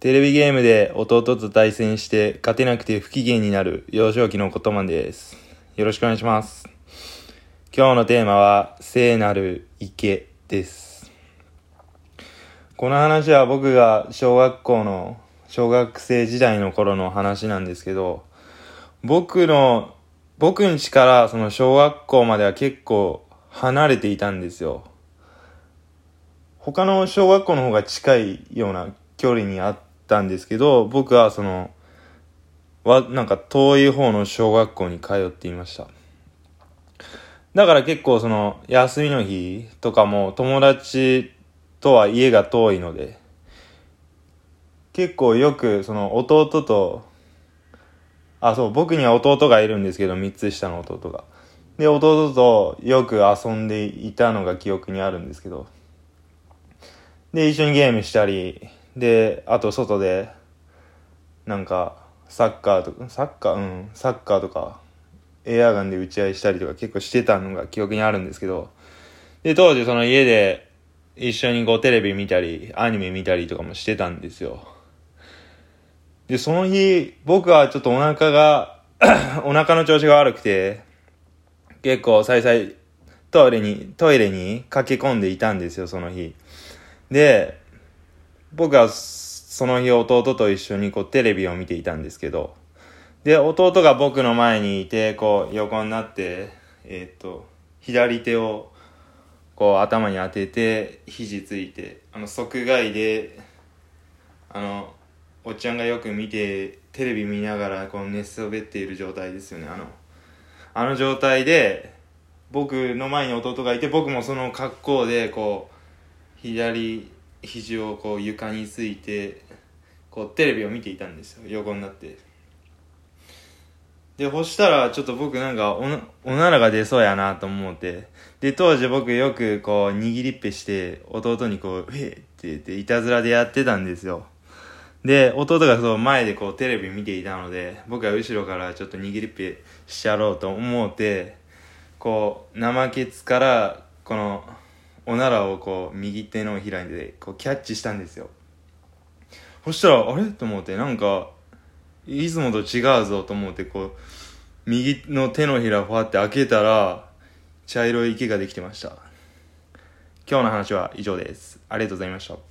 テレビゲームで弟と対戦して勝てなくて不機嫌になる幼少期のことまです。よろしくお願いします。今日のテーマは聖なる池です。この話は僕が小学校の小学生時代の頃の話なんですけど、僕の、僕ん家からその小学校までは結構離れていたんですよ。他の小学校の方が近いような距離にあったんですけど、僕はその、わ、なんか遠い方の小学校に通っていました。だから結構その、休みの日とかも友達とは家が遠いので、結構よくその弟と、あ、そう、僕には弟がいるんですけど、3つ下の弟が。で、弟とよく遊んでいたのが記憶にあるんですけど、で、一緒にゲームしたり、で、あと外で、なんか、サッカーとか、サッカー、うん、サッカーとか、エアガンで打ち合いしたりとか結構してたのが記憶にあるんですけど、で、当時その家で一緒にこうテレビ見たり、アニメ見たりとかもしてたんですよ。で、その日、僕はちょっとお腹が、お腹の調子が悪くて、結構再々トイレに、トイレに駆け込んでいたんですよ、その日。で、僕はその日弟と一緒にこうテレビを見ていたんですけど、で、弟が僕の前にいて、こう横になって、えーっと、左手をこう頭に当てて、肘ついて、あの、側外で、あの、おっちゃんがよく見て、テレビ見ながらこう寝そべっている状態ですよね、あの、あの状態で、僕の前に弟がいて、僕もその格好で、こう、左肘をこう床についてこうテレビを見ていたんですよ。横になって。でそしたらちょっと僕なんかおなおならが出そうやなと思って。で当時僕よくこう握りっぺして弟にこう「えっ!」って言っていたずらでやってたんですよ。で弟がそう前でこうテレビ見ていたので僕は後ろからちょっと握りっぺしちゃろうと思ってこう生ケツからこのおならをこう右手のひらでこうキャッチしたんですよ。そしたらあれ？と思ってなんかいつもと違うぞと思ってこう右の手のひらファって開けたら茶色い池ができてました。今日の話は以上です。ありがとうございました。